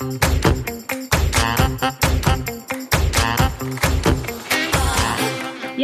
Thank you.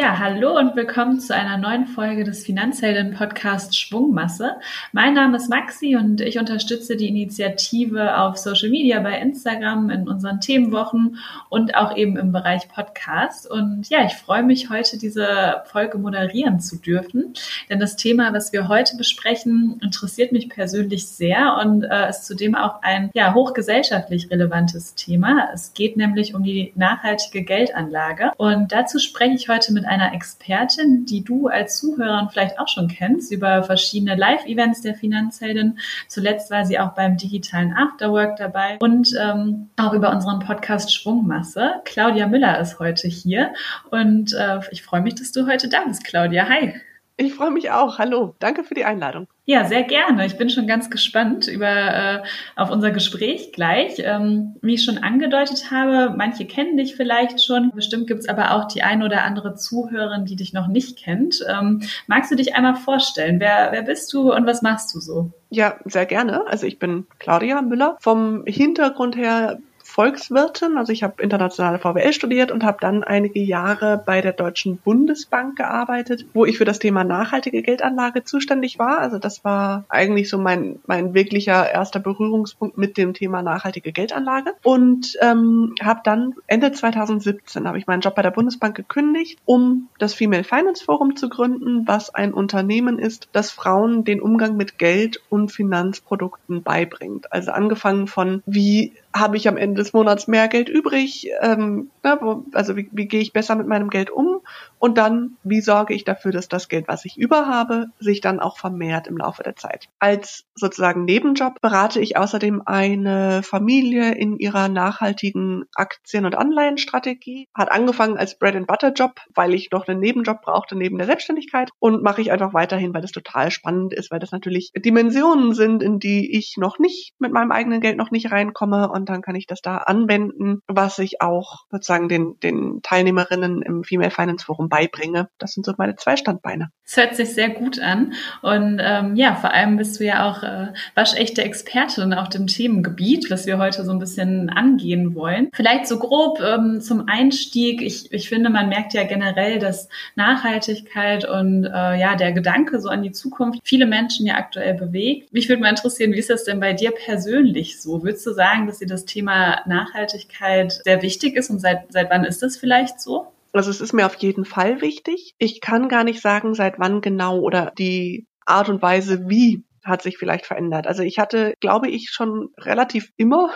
Ja, hallo und willkommen zu einer neuen Folge des Finanzhelden-Podcasts Schwungmasse. Mein Name ist Maxi und ich unterstütze die Initiative auf Social Media bei Instagram in unseren Themenwochen und auch eben im Bereich Podcast. Und ja, ich freue mich heute diese Folge moderieren zu dürfen, denn das Thema, was wir heute besprechen, interessiert mich persönlich sehr und äh, ist zudem auch ein ja, hochgesellschaftlich relevantes Thema. Es geht nämlich um die nachhaltige Geldanlage und dazu spreche ich heute mit einer Expertin, die du als Zuhörer vielleicht auch schon kennst, über verschiedene Live-Events der Finanzheldin. Zuletzt war sie auch beim digitalen Afterwork dabei und ähm, auch über unseren Podcast Schwungmasse. Claudia Müller ist heute hier und äh, ich freue mich, dass du heute da bist, Claudia. Hi. Ich freue mich auch. Hallo, danke für die Einladung. Ja, sehr gerne. Ich bin schon ganz gespannt über äh, auf unser Gespräch gleich. Ähm, wie ich schon angedeutet habe, manche kennen dich vielleicht schon. Bestimmt gibt's aber auch die ein oder andere Zuhörerin, die dich noch nicht kennt. Ähm, magst du dich einmal vorstellen? Wer, wer bist du und was machst du so? Ja, sehr gerne. Also ich bin Claudia Müller. Vom Hintergrund her Volkswirtin. Also ich habe internationale VWL studiert und habe dann einige Jahre bei der Deutschen Bundesbank gearbeitet, wo ich für das Thema nachhaltige Geldanlage zuständig war. Also das war eigentlich so mein, mein wirklicher erster Berührungspunkt mit dem Thema nachhaltige Geldanlage. Und ähm, habe dann Ende 2017 habe ich meinen Job bei der Bundesbank gekündigt, um das Female Finance Forum zu gründen, was ein Unternehmen ist, das Frauen den Umgang mit Geld und Finanzprodukten beibringt. Also angefangen von wie habe ich am Ende des Monats mehr Geld übrig? Ähm, ne, wo, also wie, wie gehe ich besser mit meinem Geld um? Und dann, wie sorge ich dafür, dass das Geld, was ich über habe, sich dann auch vermehrt im Laufe der Zeit? Als sozusagen Nebenjob berate ich außerdem eine Familie in ihrer nachhaltigen Aktien- und Anleihenstrategie. Hat angefangen als Bread-and-Butter-Job, weil ich noch einen Nebenjob brauchte neben der Selbstständigkeit und mache ich einfach weiterhin, weil das total spannend ist, weil das natürlich Dimensionen sind, in die ich noch nicht mit meinem eigenen Geld noch nicht reinkomme und dann kann ich das da anwenden, was ich auch sozusagen den, den Teilnehmerinnen im Female Finance Forum beibringe. Das sind so meine zwei Standbeine. Das hört sich sehr gut an. Und ähm, ja, vor allem bist du ja auch äh, waschechte Expertin auf dem Themengebiet, was wir heute so ein bisschen angehen wollen. Vielleicht so grob ähm, zum Einstieg. Ich, ich finde, man merkt ja generell, dass Nachhaltigkeit und äh, ja, der Gedanke so an die Zukunft viele Menschen ja aktuell bewegt. Mich würde mal interessieren, wie ist das denn bei dir persönlich so? Würdest du sagen, dass dir das Thema Nachhaltigkeit sehr wichtig ist und seit, seit wann ist das vielleicht so? Also es ist mir auf jeden Fall wichtig. Ich kann gar nicht sagen, seit wann genau oder die Art und Weise, wie hat sich vielleicht verändert. Also ich hatte, glaube ich, schon relativ immer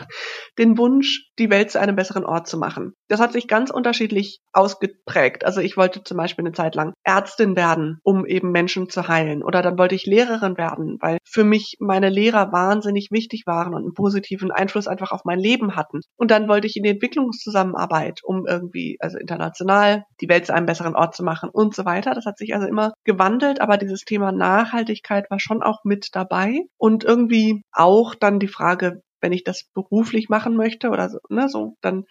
den Wunsch, die Welt zu einem besseren Ort zu machen. Das hat sich ganz unterschiedlich ausgeprägt. Also ich wollte zum Beispiel eine Zeit lang Ärztin werden, um eben Menschen zu heilen. Oder dann wollte ich Lehrerin werden, weil für mich meine Lehrer wahnsinnig wichtig waren und einen positiven Einfluss einfach auf mein Leben hatten. Und dann wollte ich in die Entwicklungszusammenarbeit, um irgendwie, also international, die Welt zu einem besseren Ort zu machen und so weiter. Das hat sich also immer gewandelt, aber dieses Thema Nachhaltigkeit war schon auch mit dabei. Und irgendwie auch dann die Frage, wenn ich das beruflich machen möchte oder so, ne, so, dann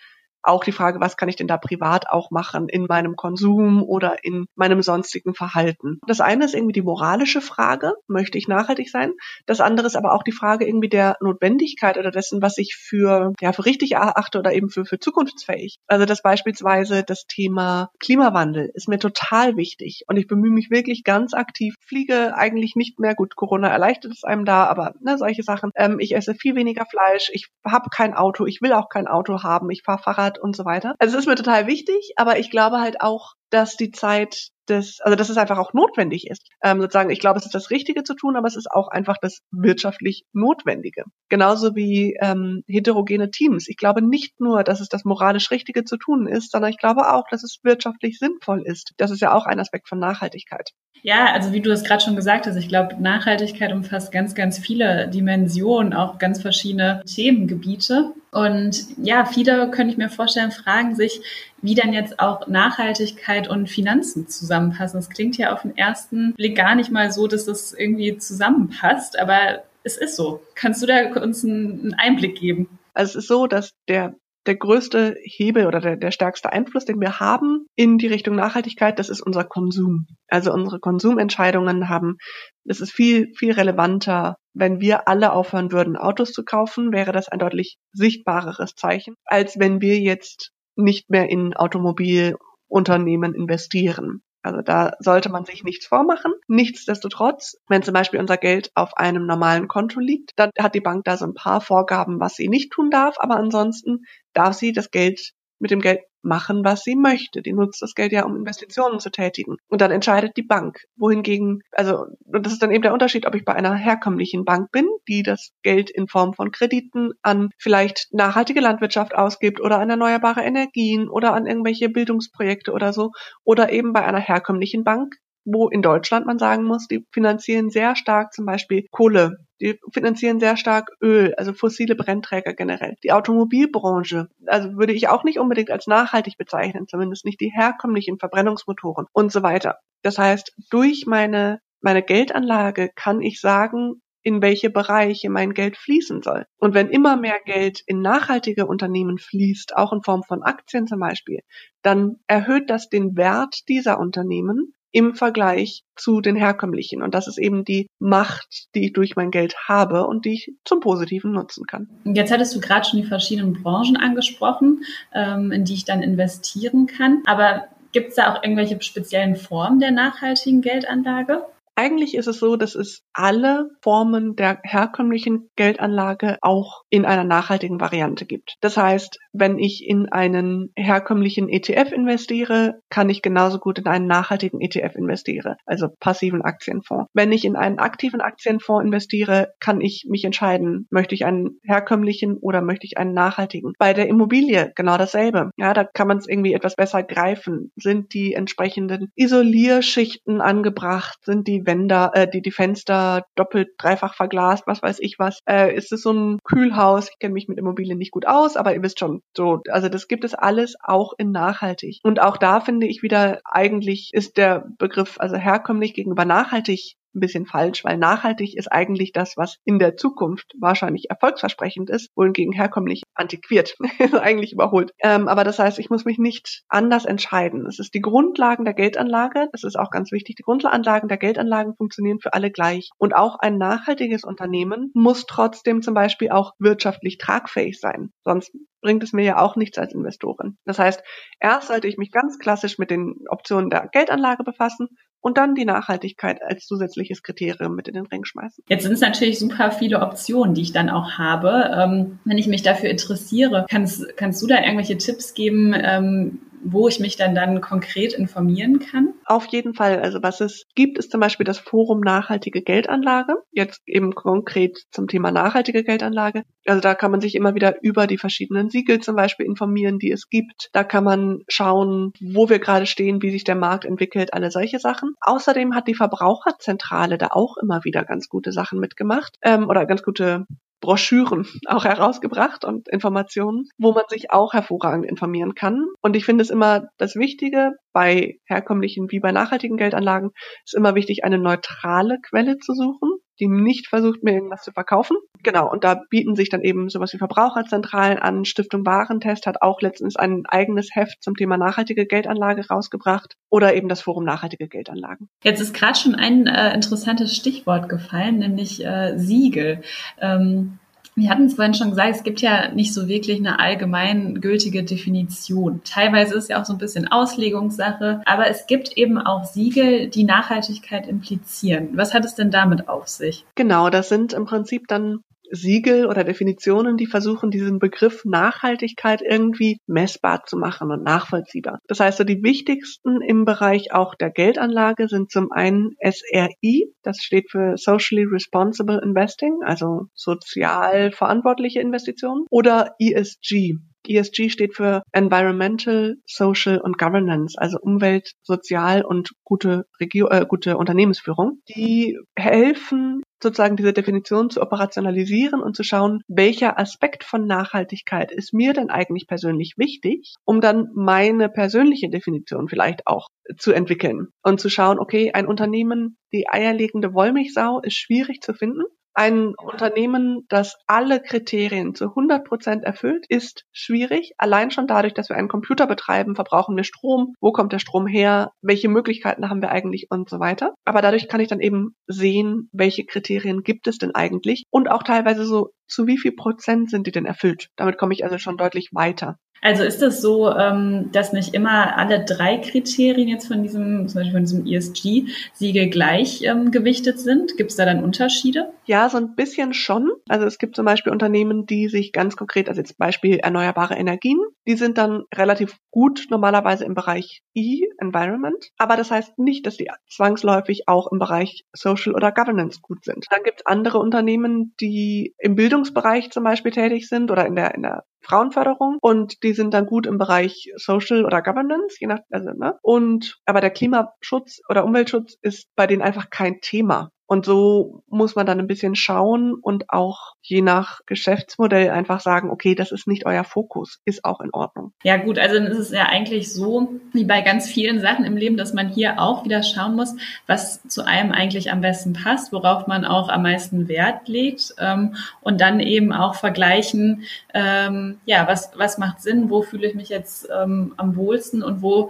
auch die Frage, was kann ich denn da privat auch machen in meinem Konsum oder in meinem sonstigen Verhalten. Das eine ist irgendwie die moralische Frage, möchte ich nachhaltig sein? Das andere ist aber auch die Frage irgendwie der Notwendigkeit oder dessen, was ich für, ja, für richtig erachte oder eben für, für zukunftsfähig. Also das beispielsweise das Thema Klimawandel ist mir total wichtig und ich bemühe mich wirklich ganz aktiv, fliege eigentlich nicht mehr, gut, Corona erleichtert es einem da, aber ne, solche Sachen. Ähm, ich esse viel weniger Fleisch, ich habe kein Auto, ich will auch kein Auto haben, ich fahre Fahrrad und so weiter. Also es ist mir total wichtig, aber ich glaube halt auch, dass die Zeit des, also dass es einfach auch notwendig ist. Ähm, sozusagen, ich glaube, es ist das Richtige zu tun, aber es ist auch einfach das wirtschaftlich Notwendige. Genauso wie ähm, heterogene Teams. Ich glaube nicht nur, dass es das moralisch Richtige zu tun ist, sondern ich glaube auch, dass es wirtschaftlich sinnvoll ist. Das ist ja auch ein Aspekt von Nachhaltigkeit. Ja, also wie du es gerade schon gesagt hast, ich glaube, Nachhaltigkeit umfasst ganz, ganz viele Dimensionen, auch ganz verschiedene Themengebiete. Und ja, viele, könnte ich mir vorstellen, fragen sich, wie dann jetzt auch Nachhaltigkeit und Finanzen zusammenpassen. Es klingt ja auf den ersten Blick gar nicht mal so, dass das irgendwie zusammenpasst, aber es ist so. Kannst du da uns einen Einblick geben? Also es ist so, dass der der größte Hebel oder der, der stärkste Einfluss, den wir haben in die Richtung Nachhaltigkeit, das ist unser Konsum. Also unsere Konsumentscheidungen haben, das ist viel, viel relevanter wenn wir alle aufhören würden, Autos zu kaufen, wäre das ein deutlich sichtbareres Zeichen, als wenn wir jetzt nicht mehr in Automobilunternehmen investieren. Also da sollte man sich nichts vormachen. Nichtsdestotrotz, wenn zum Beispiel unser Geld auf einem normalen Konto liegt, dann hat die Bank da so ein paar Vorgaben, was sie nicht tun darf, aber ansonsten darf sie das Geld mit dem Geld machen, was sie möchte. Die nutzt das Geld ja, um Investitionen zu tätigen. Und dann entscheidet die Bank. Wohingegen, also, und das ist dann eben der Unterschied, ob ich bei einer herkömmlichen Bank bin, die das Geld in Form von Krediten an vielleicht nachhaltige Landwirtschaft ausgibt oder an erneuerbare Energien oder an irgendwelche Bildungsprojekte oder so, oder eben bei einer herkömmlichen Bank, wo in Deutschland man sagen muss, die finanzieren sehr stark zum Beispiel Kohle. Die finanzieren sehr stark Öl, also fossile Brennträger generell. Die Automobilbranche, also würde ich auch nicht unbedingt als nachhaltig bezeichnen, zumindest nicht die herkömmlichen Verbrennungsmotoren und so weiter. Das heißt, durch meine, meine Geldanlage kann ich sagen, in welche Bereiche mein Geld fließen soll. Und wenn immer mehr Geld in nachhaltige Unternehmen fließt, auch in Form von Aktien zum Beispiel, dann erhöht das den Wert dieser Unternehmen im Vergleich zu den herkömmlichen. Und das ist eben die Macht, die ich durch mein Geld habe und die ich zum Positiven nutzen kann. Jetzt hattest du gerade schon die verschiedenen Branchen angesprochen, ähm, in die ich dann investieren kann. Aber gibt es da auch irgendwelche speziellen Formen der nachhaltigen Geldanlage? Eigentlich ist es so, dass es alle Formen der herkömmlichen Geldanlage auch in einer nachhaltigen Variante gibt. Das heißt, wenn ich in einen herkömmlichen ETF investiere, kann ich genauso gut in einen nachhaltigen ETF investiere, also passiven Aktienfonds. Wenn ich in einen aktiven Aktienfonds investiere, kann ich mich entscheiden, möchte ich einen herkömmlichen oder möchte ich einen nachhaltigen. Bei der Immobilie genau dasselbe. Ja, da kann man es irgendwie etwas besser greifen. Sind die entsprechenden Isolierschichten angebracht? Sind die Wände, äh, die, die Fenster doppelt, dreifach verglast, was weiß ich was. Äh, ist es so ein Kühlhaus? Ich kenne mich mit Immobilien nicht gut aus, aber ihr wisst schon, so, also das gibt es alles auch in nachhaltig. Und auch da finde ich wieder, eigentlich ist der Begriff also herkömmlich gegenüber nachhaltig ein bisschen falsch, weil nachhaltig ist eigentlich das, was in der Zukunft wahrscheinlich erfolgsversprechend ist, wohingegen herkömmlich antiquiert, eigentlich überholt. Ähm, aber das heißt, ich muss mich nicht anders entscheiden. Es ist die Grundlagen der Geldanlage, das ist auch ganz wichtig, die Grundlagen der Geldanlagen funktionieren für alle gleich. Und auch ein nachhaltiges Unternehmen muss trotzdem zum Beispiel auch wirtschaftlich tragfähig sein. Sonst bringt es mir ja auch nichts als Investorin. Das heißt, erst sollte ich mich ganz klassisch mit den Optionen der Geldanlage befassen und dann die Nachhaltigkeit als zusätzliches Kriterium mit in den Ring schmeißen. Jetzt sind es natürlich super viele Optionen, die ich dann auch habe. Ähm, wenn ich mich dafür interessiere, kannst, kannst du da irgendwelche Tipps geben, ähm, wo ich mich dann dann konkret informieren kann? Auf jeden Fall. Also was es gibt, ist zum Beispiel das Forum Nachhaltige Geldanlage. Jetzt eben konkret zum Thema nachhaltige Geldanlage. Also da kann man sich immer wieder über die verschiedenen Siegel zum Beispiel informieren, die es gibt. Da kann man schauen, wo wir gerade stehen, wie sich der Markt entwickelt, alle solche Sachen. Außerdem hat die Verbraucherzentrale da auch immer wieder ganz gute Sachen mitgemacht ähm, oder ganz gute Broschüren auch herausgebracht und Informationen, wo man sich auch hervorragend informieren kann. Und ich finde es immer das Wichtige bei herkömmlichen wie bei nachhaltigen Geldanlagen, ist immer wichtig, eine neutrale Quelle zu suchen die nicht versucht, mir irgendwas zu verkaufen. Genau, und da bieten sich dann eben sowas wie Verbraucherzentralen an. Stiftung Warentest hat auch letztens ein eigenes Heft zum Thema nachhaltige Geldanlage rausgebracht oder eben das Forum Nachhaltige Geldanlagen. Jetzt ist gerade schon ein äh, interessantes Stichwort gefallen, nämlich äh, Siegel. Ähm wir hatten es vorhin schon gesagt, es gibt ja nicht so wirklich eine allgemein gültige Definition. Teilweise ist ja auch so ein bisschen Auslegungssache, aber es gibt eben auch Siegel, die Nachhaltigkeit implizieren. Was hat es denn damit auf sich? Genau, das sind im Prinzip dann Siegel oder Definitionen, die versuchen, diesen Begriff Nachhaltigkeit irgendwie messbar zu machen und nachvollziehbar. Das heißt, so die wichtigsten im Bereich auch der Geldanlage sind zum einen SRI, das steht für Socially Responsible Investing, also sozial verantwortliche Investitionen, oder ESG, ESG steht für Environmental, Social und Governance, also Umwelt, Sozial und gute, Regio äh, gute Unternehmensführung. Die helfen sozusagen diese Definition zu operationalisieren und zu schauen, welcher Aspekt von Nachhaltigkeit ist mir denn eigentlich persönlich wichtig, um dann meine persönliche Definition vielleicht auch zu entwickeln und zu schauen, okay, ein Unternehmen, die eierlegende Wollmilchsau ist schwierig zu finden, Ein Unternehmen, das alle Kriterien zu 100 Prozent erfüllt, ist schwierig. Allein schon dadurch, dass wir einen Computer betreiben, verbrauchen wir Strom. Wo kommt der Strom her? Welche Möglichkeiten haben wir eigentlich und so weiter. Aber dadurch kann ich dann eben sehen, welche Kriterien gibt es denn eigentlich und auch teilweise so, zu wie viel Prozent sind die denn erfüllt. Damit komme ich also schon deutlich weiter. Also ist es so, ähm, dass nicht immer alle drei Kriterien jetzt von diesem, zum Beispiel von diesem ESG-Siegel gleich ähm, gewichtet sind? Gibt es da dann Unterschiede? Ja, so ein bisschen schon. Also es gibt zum Beispiel Unternehmen, die sich ganz konkret, also jetzt Beispiel erneuerbare Energien, die sind dann relativ gut normalerweise im Bereich E, Environment. Aber das heißt nicht, dass die zwangsläufig auch im Bereich Social oder Governance gut sind. Dann gibt es andere Unternehmen, die im Bildungsbereich zum Beispiel tätig sind oder in der, in der Frauenförderung und die sind dann gut im Bereich Social oder Governance, je nach, also, ne? Und, aber der Klimaschutz oder Umweltschutz ist bei denen einfach kein Thema. Und so muss man dann ein bisschen schauen und auch je nach Geschäftsmodell einfach sagen, okay, das ist nicht euer Fokus, ist auch in Ordnung. Ja gut, also dann ist es ja eigentlich so, wie bei ganz vielen Sachen im Leben, dass man hier auch wieder schauen muss, was zu einem eigentlich am besten passt, worauf man auch am meisten Wert legt ähm, und dann eben auch vergleichen, ähm, ja, was, was macht Sinn, wo fühle ich mich jetzt ähm, am wohlsten und wo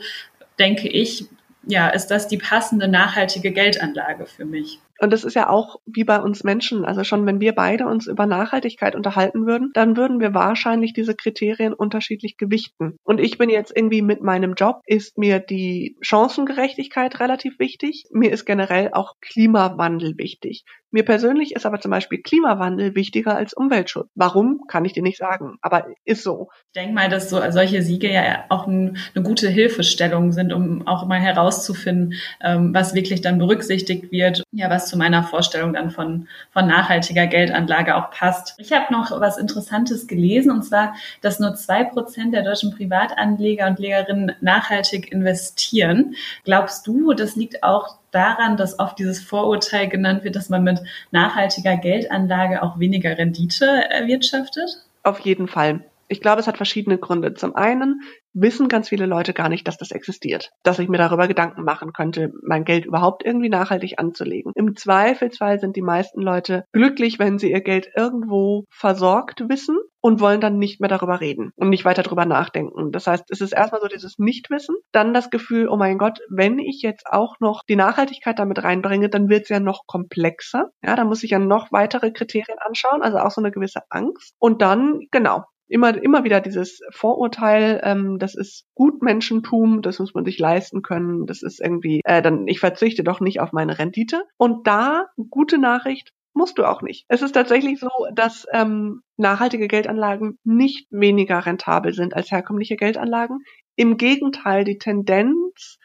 denke ich, ja, ist das die passende nachhaltige Geldanlage für mich? Und das ist ja auch wie bei uns Menschen. Also schon wenn wir beide uns über Nachhaltigkeit unterhalten würden, dann würden wir wahrscheinlich diese Kriterien unterschiedlich gewichten. Und ich bin jetzt irgendwie mit meinem Job, ist mir die Chancengerechtigkeit relativ wichtig. Mir ist generell auch Klimawandel wichtig. Mir persönlich ist aber zum Beispiel Klimawandel wichtiger als Umweltschutz. Warum, kann ich dir nicht sagen, aber ist so. Ich denke mal, dass so solche Siege ja auch ein, eine gute Hilfestellung sind, um auch mal herauszufinden, ähm, was wirklich dann berücksichtigt wird, ja, was zu meiner Vorstellung dann von, von nachhaltiger Geldanlage auch passt. Ich habe noch was Interessantes gelesen, und zwar, dass nur zwei Prozent der deutschen Privatanleger und Legerinnen nachhaltig investieren. Glaubst du, das liegt auch daran, dass oft dieses Vorurteil genannt wird, dass man mit nachhaltiger Geldanlage auch weniger Rendite erwirtschaftet? Auf jeden Fall. Ich glaube, es hat verschiedene Gründe. Zum einen wissen ganz viele Leute gar nicht, dass das existiert, dass ich mir darüber Gedanken machen könnte, mein Geld überhaupt irgendwie nachhaltig anzulegen. Im Zweifelsfall sind die meisten Leute glücklich, wenn sie ihr Geld irgendwo versorgt wissen und wollen dann nicht mehr darüber reden und nicht weiter darüber nachdenken. Das heißt, es ist erstmal so dieses Nichtwissen, dann das Gefühl, oh mein Gott, wenn ich jetzt auch noch die Nachhaltigkeit damit reinbringe, dann wird es ja noch komplexer. Ja, da muss ich ja noch weitere Kriterien anschauen, also auch so eine gewisse Angst. Und dann, genau, immer, immer wieder dieses Vorurteil, ähm, das ist Gutmenschentum, das muss man sich leisten können, das ist irgendwie, äh, dann ich verzichte doch nicht auf meine Rendite. Und da, gute Nachricht, musst du auch nicht. Es ist tatsächlich so, dass ähm, nachhaltige Geldanlagen nicht weniger rentabel sind als herkömmliche Geldanlagen. Im Gegenteil, die Tendenz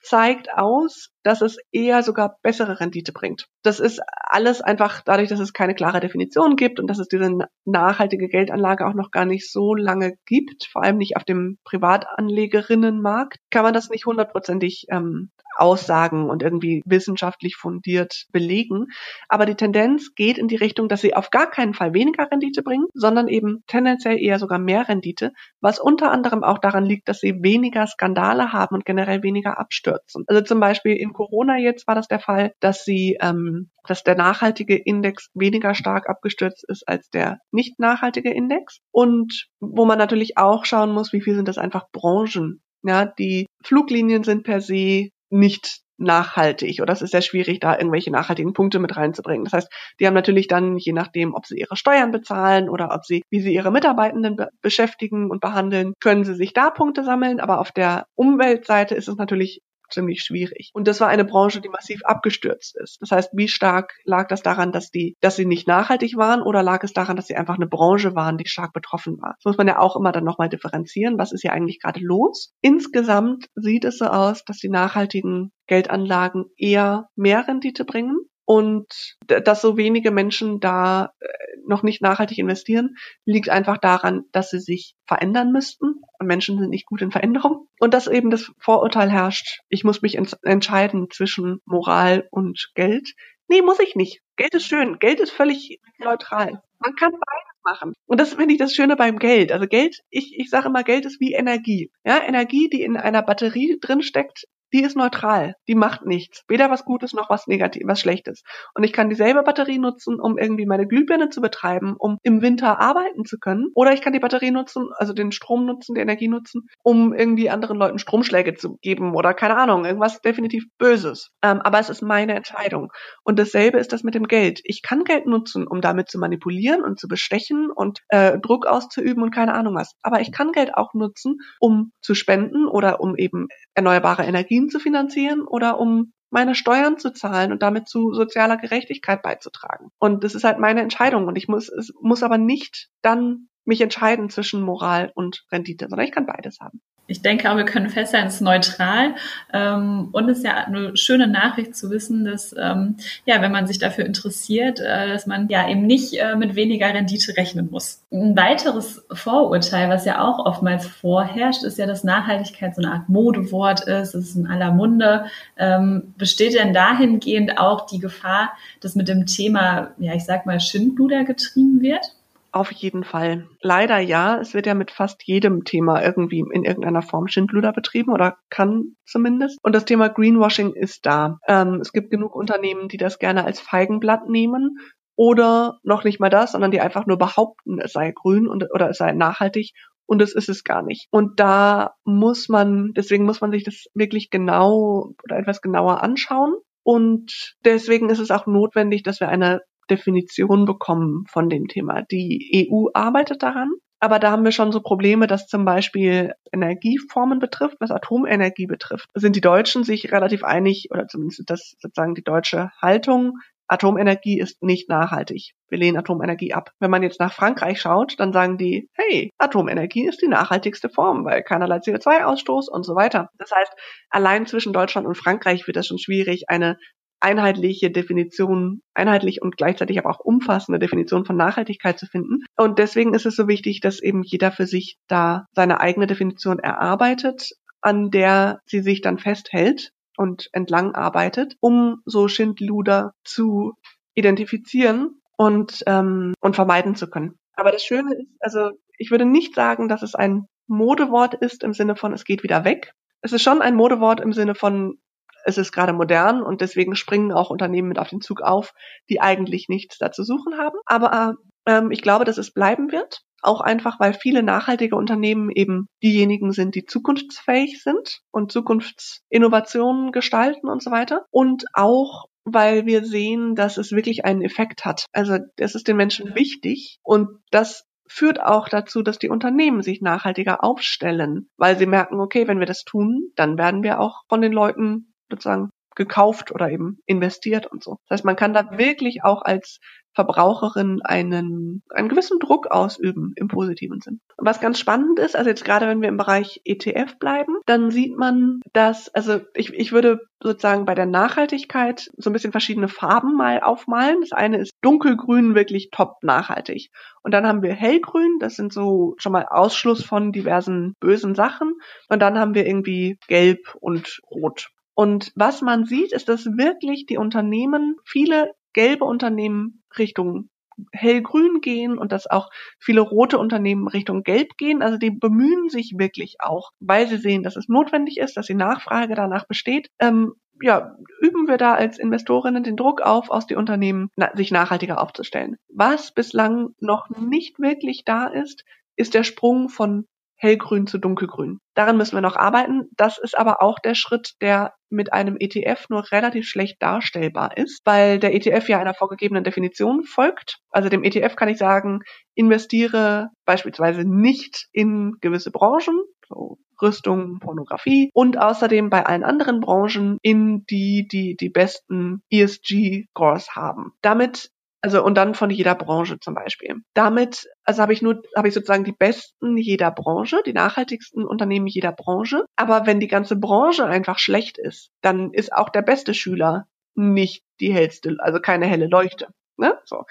zeigt aus, dass es eher sogar bessere Rendite bringt. Das ist alles einfach dadurch, dass es keine klare Definition gibt und dass es diese nachhaltige Geldanlage auch noch gar nicht so lange gibt, vor allem nicht auf dem Privatanlegerinnenmarkt, kann man das nicht hundertprozentig ähm, aussagen und irgendwie wissenschaftlich fundiert belegen. Aber die Tendenz geht in die Richtung, dass sie auf gar keinen Fall weniger Rendite bringen, sondern eben tendenziell eher sogar mehr Rendite, was unter anderem auch daran liegt, dass sie weniger Skandale haben und generell weniger abstürzen. Also zum Beispiel Corona jetzt war das der Fall, dass sie, ähm, dass der nachhaltige Index weniger stark abgestürzt ist als der nicht nachhaltige Index. Und wo man natürlich auch schauen muss, wie viel sind das einfach Branchen. Ja, die Fluglinien sind per se nicht nachhaltig oder es ist sehr schwierig, da irgendwelche nachhaltigen Punkte mit reinzubringen. Das heißt, die haben natürlich dann, je nachdem, ob sie ihre Steuern bezahlen oder ob sie, wie sie ihre Mitarbeitenden be beschäftigen und behandeln, können sie sich da Punkte sammeln. Aber auf der Umweltseite ist es natürlich ziemlich schwierig. Und das war eine Branche, die massiv abgestürzt ist. Das heißt, wie stark lag das daran, dass die, dass sie nicht nachhaltig waren oder lag es daran, dass sie einfach eine Branche waren, die stark betroffen war? Das muss man ja auch immer dann nochmal differenzieren. Was ist hier eigentlich gerade los? Insgesamt sieht es so aus, dass die nachhaltigen Geldanlagen eher mehr Rendite bringen und dass so wenige Menschen da äh, noch nicht nachhaltig investieren, liegt einfach daran, dass sie sich verändern müssten. Menschen sind nicht gut in Veränderung. Und dass eben das Vorurteil herrscht, ich muss mich entscheiden zwischen Moral und Geld. Nee, muss ich nicht. Geld ist schön. Geld ist völlig neutral. Man kann beides machen. Und das finde ich das Schöne beim Geld. Also Geld, ich, ich sage immer, Geld ist wie Energie. Ja, Energie, die in einer Batterie drin steckt, die ist neutral. Die macht nichts. Weder was Gutes noch was Negatives, was Schlechtes. Und ich kann dieselbe Batterie nutzen, um irgendwie meine Glühbirne zu betreiben, um im Winter arbeiten zu können. Oder ich kann die Batterie nutzen, also den Strom nutzen, die Energie nutzen, um irgendwie anderen Leuten Stromschläge zu geben oder keine Ahnung, irgendwas definitiv Böses. Ähm, aber es ist meine Entscheidung. Und dasselbe ist das mit dem Geld. Ich kann Geld nutzen, um damit zu manipulieren und zu bestechen und äh, Druck auszuüben und keine Ahnung was. Aber ich kann Geld auch nutzen, um zu spenden oder um eben erneuerbare Energien zu finanzieren oder um meine Steuern zu zahlen und damit zu sozialer Gerechtigkeit beizutragen. Und das ist halt meine Entscheidung und ich muss, es muss aber nicht dann mich entscheiden zwischen Moral und Rendite, sondern ich kann beides haben ich denke auch, wir können feststellen, es ist neutral. Ähm, und es ist ja eine schöne Nachricht zu wissen, dass, ähm, ja, wenn man sich dafür interessiert, äh, dass man ja eben nicht äh, mit weniger Rendite rechnen muss. Ein weiteres Vorurteil, was ja auch oftmals vorherrscht, ist ja, dass Nachhaltigkeit so eine Art Modewort ist, es ist in aller Munde. Ähm, besteht denn dahingehend auch die Gefahr, dass mit dem Thema, ja, ich sag mal, Schindluder getrieben wird? Auf jeden Fall. Leider ja. Es wird ja mit fast jedem Thema irgendwie in irgendeiner Form Schindluder betrieben oder kann zumindest. Und das Thema Greenwashing ist da. Ähm, es gibt genug Unternehmen, die das gerne als Feigenblatt nehmen oder noch nicht mal das, sondern die einfach nur behaupten, es sei grün und, oder es sei nachhaltig und das ist es gar nicht. Und da muss man, deswegen muss man sich das wirklich genau oder etwas genauer anschauen. Und deswegen ist es auch notwendig, dass wir eine Definition bekommen von dem Thema. Die EU arbeitet daran, aber da haben wir schon so Probleme, dass zum Beispiel Energieformen betrifft, was Atomenergie betrifft. Sind die Deutschen sich relativ einig, oder zumindest das sozusagen die deutsche Haltung, Atomenergie ist nicht nachhaltig. Wir lehnen Atomenergie ab. Wenn man jetzt nach Frankreich schaut, dann sagen die, hey, Atomenergie ist die nachhaltigste Form, weil keinerlei CO2-Ausstoß und so weiter. Das heißt, allein zwischen Deutschland und Frankreich wird es schon schwierig, eine einheitliche Definition, einheitlich und gleichzeitig aber auch umfassende Definition von Nachhaltigkeit zu finden. Und deswegen ist es so wichtig, dass eben jeder für sich da seine eigene Definition erarbeitet, an der sie sich dann festhält und entlang arbeitet, um so Schindluder zu identifizieren und, ähm, und vermeiden zu können. Aber das Schöne ist, also ich würde nicht sagen, dass es ein Modewort ist im Sinne von, es geht wieder weg. Es ist schon ein Modewort im Sinne von, es ist gerade modern und deswegen springen auch Unternehmen mit auf den Zug auf, die eigentlich nichts da zu suchen haben. Aber ähm, ich glaube, dass es bleiben wird. Auch einfach, weil viele nachhaltige Unternehmen eben diejenigen sind, die zukunftsfähig sind und Zukunftsinnovationen gestalten und so weiter. Und auch, weil wir sehen, dass es wirklich einen Effekt hat. Also es ist den Menschen wichtig und das führt auch dazu, dass die Unternehmen sich nachhaltiger aufstellen, weil sie merken, okay, wenn wir das tun, dann werden wir auch von den Leuten sozusagen gekauft oder eben investiert und so. Das heißt, man kann da wirklich auch als Verbraucherin einen, einen gewissen Druck ausüben im positiven Sinn. Und was ganz spannend ist, also jetzt gerade wenn wir im Bereich ETF bleiben, dann sieht man, dass, also ich, ich würde sozusagen bei der Nachhaltigkeit so ein bisschen verschiedene Farben mal aufmalen. Das eine ist dunkelgrün, wirklich top nachhaltig. Und dann haben wir hellgrün, das sind so schon mal Ausschluss von diversen bösen Sachen. Und dann haben wir irgendwie gelb und rot. Und was man sieht, ist, dass wirklich die Unternehmen, viele gelbe Unternehmen Richtung hellgrün gehen und dass auch viele rote Unternehmen Richtung gelb gehen. Also die bemühen sich wirklich auch, weil sie sehen, dass es notwendig ist, dass die Nachfrage danach besteht. Ähm, ja, üben wir da als Investorinnen den Druck auf, aus die Unternehmen na, sich nachhaltiger aufzustellen. Was bislang noch nicht wirklich da ist, ist der Sprung von hellgrün zu dunkelgrün. Daran müssen wir noch arbeiten. Das ist aber auch der Schritt, der mit einem ETF nur relativ schlecht darstellbar ist, weil der ETF ja einer vorgegebenen Definition folgt. Also dem ETF kann ich sagen, investiere beispielsweise nicht in gewisse Branchen, so Rüstung, Pornografie und außerdem bei allen anderen Branchen in die, die die besten ESG-Scores haben. Damit also und dann von jeder Branche zum Beispiel. Damit, also habe ich nur, habe ich sozusagen die besten jeder Branche, die nachhaltigsten Unternehmen jeder Branche. Aber wenn die ganze Branche einfach schlecht ist, dann ist auch der beste Schüler nicht die hellste, also keine helle Leuchte. Ne? So.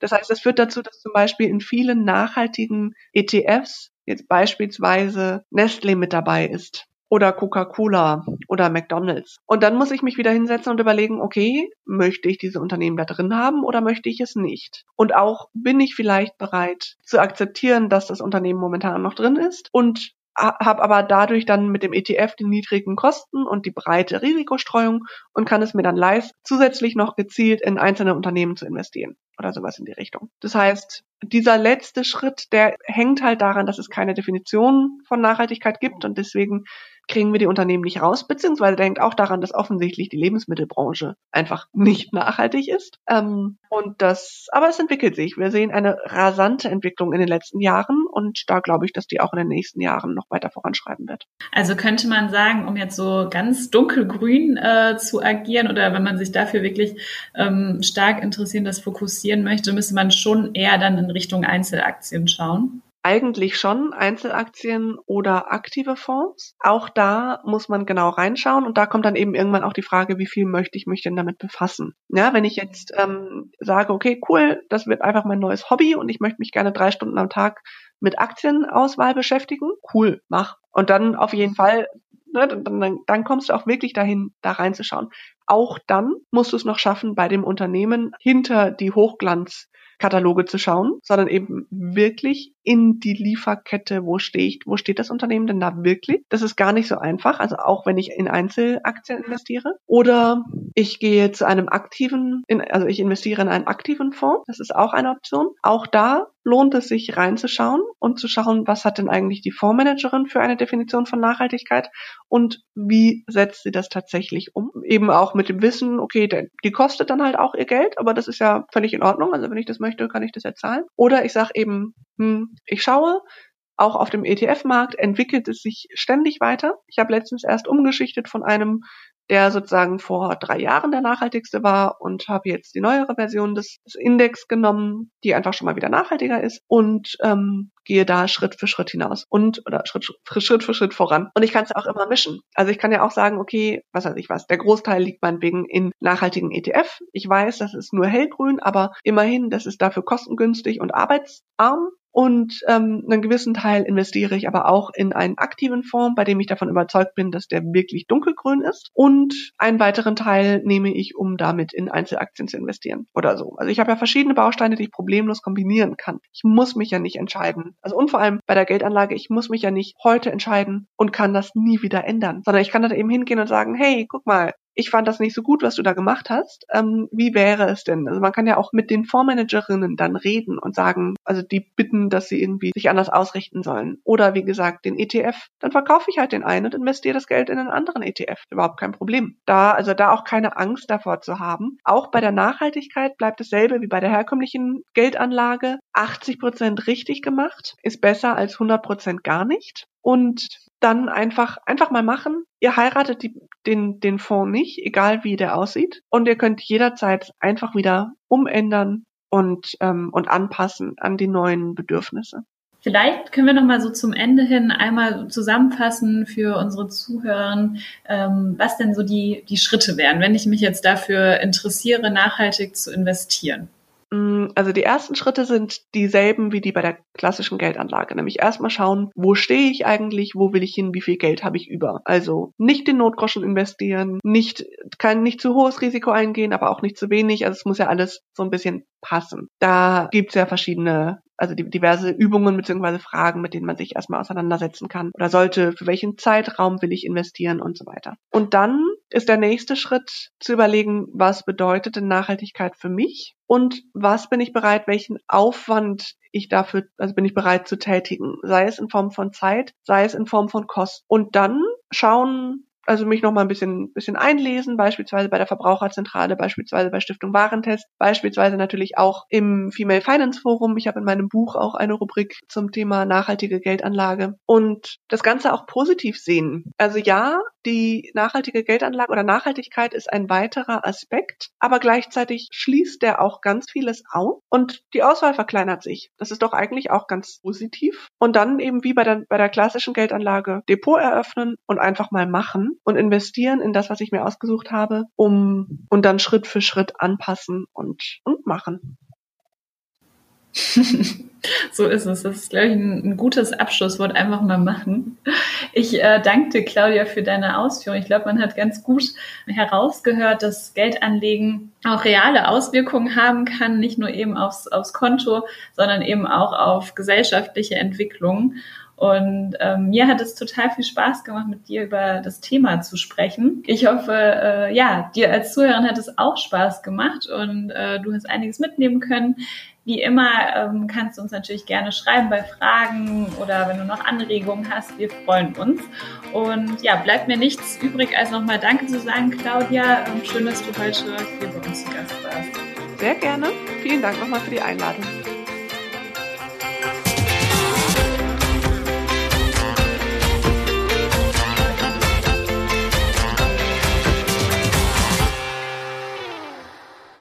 Das heißt, das führt dazu, dass zum Beispiel in vielen nachhaltigen ETFs jetzt beispielsweise Nestle mit dabei ist oder Coca-Cola oder McDonald's. Und dann muss ich mich wieder hinsetzen und überlegen, okay, möchte ich diese Unternehmen da drin haben oder möchte ich es nicht? Und auch bin ich vielleicht bereit zu akzeptieren, dass das Unternehmen momentan noch drin ist und habe aber dadurch dann mit dem ETF die niedrigen Kosten und die breite Risikostreuung und kann es mir dann leisten, zusätzlich noch gezielt in einzelne Unternehmen zu investieren oder sowas in die Richtung. Das heißt, dieser letzte Schritt, der hängt halt daran, dass es keine Definition von Nachhaltigkeit gibt und deswegen kriegen wir die Unternehmen nicht raus, beziehungsweise denkt auch daran, dass offensichtlich die Lebensmittelbranche einfach nicht nachhaltig ist. Ähm, und das, aber es entwickelt sich. Wir sehen eine rasante Entwicklung in den letzten Jahren und da glaube ich, dass die auch in den nächsten Jahren noch weiter voranschreiben wird. Also könnte man sagen, um jetzt so ganz dunkelgrün äh, zu agieren oder wenn man sich dafür wirklich ähm, stark interessieren, das fokussieren möchte, müsste man schon eher dann in Richtung Einzelaktien schauen. Eigentlich schon Einzelaktien oder aktive Fonds. Auch da muss man genau reinschauen und da kommt dann eben irgendwann auch die Frage, wie viel möchte ich mich denn damit befassen. Ja, wenn ich jetzt ähm, sage, okay, cool, das wird einfach mein neues Hobby und ich möchte mich gerne drei Stunden am Tag mit Aktienauswahl beschäftigen, cool, mach. Und dann auf jeden Fall ne, dann, dann kommst du auch wirklich dahin, da reinzuschauen. Auch dann musst du es noch schaffen, bei dem Unternehmen hinter die Hochglanz Kataloge zu schauen, sondern eben wirklich in die Lieferkette, wo stehe ich, wo steht das Unternehmen denn da wirklich? Das ist gar nicht so einfach, also auch wenn ich in Einzelaktien investiere. Oder ich gehe zu einem aktiven, in, also ich investiere in einen aktiven Fonds, das ist auch eine Option. Auch da lohnt es sich reinzuschauen und zu schauen, was hat denn eigentlich die Fondsmanagerin für eine Definition von Nachhaltigkeit und wie setzt sie das tatsächlich um? Eben auch mit dem Wissen, okay, die kostet dann halt auch ihr Geld, aber das ist ja völlig in Ordnung. Also wenn ich das möchte, kann ich das ja zahlen. Oder ich sage eben, ich schaue, auch auf dem ETF-Markt entwickelt es sich ständig weiter. Ich habe letztens erst umgeschichtet von einem, der sozusagen vor drei Jahren der nachhaltigste war und habe jetzt die neuere Version des, des, Index genommen, die einfach schon mal wieder nachhaltiger ist und ähm, gehe da Schritt für Schritt hinaus und oder Schritt, Schritt für Schritt voran. Und ich kann es auch immer mischen. Also ich kann ja auch sagen, okay, was weiß ich was, der Großteil liegt meinetwegen in nachhaltigen ETF. Ich weiß, das ist nur hellgrün, aber immerhin, das ist dafür kostengünstig und arbeitsarm. Und ähm, einen gewissen Teil investiere ich aber auch in einen aktiven Fonds, bei dem ich davon überzeugt bin, dass der wirklich dunkelgrün ist. Und einen weiteren Teil nehme ich, um damit in Einzelaktien zu investieren oder so. Also ich habe ja verschiedene Bausteine, die ich problemlos kombinieren kann. Ich muss mich ja nicht entscheiden. Also und vor allem bei der Geldanlage, ich muss mich ja nicht heute entscheiden und kann das nie wieder ändern, sondern ich kann da eben hingehen und sagen, hey, guck mal, ich fand das nicht so gut, was du da gemacht hast. Ähm, wie wäre es denn? Also man kann ja auch mit den Fondsmanagerinnen dann reden und sagen, also die bitten, dass sie irgendwie sich anders ausrichten sollen. Oder wie gesagt, den ETF. Dann verkaufe ich halt den einen und investiere das Geld in einen anderen ETF. Überhaupt kein Problem. Da, also da auch keine Angst davor zu haben. Auch bei der Nachhaltigkeit bleibt dasselbe wie bei der herkömmlichen Geldanlage. 80 Prozent richtig gemacht ist besser als 100 Prozent gar nicht. Und dann einfach, einfach mal machen. Ihr heiratet die, den, den Fonds nicht, egal wie der aussieht. Und ihr könnt jederzeit einfach wieder umändern und, ähm, und anpassen an die neuen Bedürfnisse. Vielleicht können wir noch mal so zum Ende hin einmal zusammenfassen für unsere Zuhörer, ähm, was denn so die, die Schritte wären, wenn ich mich jetzt dafür interessiere, nachhaltig zu investieren. Mm, also die ersten Schritte sind dieselben wie die bei der klassischen Geldanlage, nämlich erstmal schauen, wo stehe ich eigentlich, wo will ich hin, wie viel Geld habe ich über. Also nicht den Notgroschen investieren, nicht kein nicht zu hohes Risiko eingehen, aber auch nicht zu wenig. Also es muss ja alles so ein bisschen passen. Da gibt's ja verschiedene also diverse Übungen bzw. Fragen, mit denen man sich erstmal auseinandersetzen kann oder sollte, für welchen Zeitraum will ich investieren und so weiter. Und dann ist der nächste Schritt zu überlegen, was bedeutet denn Nachhaltigkeit für mich und was bin ich bereit, welchen Aufwand ich dafür, also bin ich bereit zu tätigen, sei es in Form von Zeit, sei es in Form von Kosten. Und dann schauen, also mich noch mal ein bisschen, bisschen einlesen, beispielsweise bei der Verbraucherzentrale, beispielsweise bei Stiftung Warentest, beispielsweise natürlich auch im Female Finance Forum. Ich habe in meinem Buch auch eine Rubrik zum Thema nachhaltige Geldanlage und das Ganze auch positiv sehen. Also ja, die nachhaltige Geldanlage oder Nachhaltigkeit ist ein weiterer Aspekt, aber gleichzeitig schließt der auch ganz vieles aus und die Auswahl verkleinert sich. Das ist doch eigentlich auch ganz positiv. Und dann eben wie bei der, bei der klassischen Geldanlage Depot eröffnen und einfach mal machen und investieren in das, was ich mir ausgesucht habe, um und dann Schritt für Schritt anpassen und, und machen. so ist es. Das ist, glaube ich, ein, ein, gutes Abschlusswort. Einfach mal machen. Ich äh, danke dir, Claudia, für deine Ausführung. Ich glaube, man hat ganz gut herausgehört, dass Geldanlegen auch reale Auswirkungen haben kann, nicht nur eben aufs, aufs Konto, sondern eben auch auf gesellschaftliche Entwicklungen. Und ähm, mir hat es total viel Spaß gemacht, mit dir über das Thema zu sprechen. Ich hoffe, äh, ja, dir als Zuhörerin hat es auch Spaß gemacht und äh, du hast einiges mitnehmen können. Wie immer ähm, kannst du uns natürlich gerne schreiben bei Fragen oder wenn du noch Anregungen hast. Wir freuen uns. Und ja, bleibt mir nichts übrig, als nochmal Danke zu sagen, Claudia. Ähm, schön, dass du heute hier bei uns zu Gast warst. Sehr gerne. Vielen Dank nochmal für die Einladung.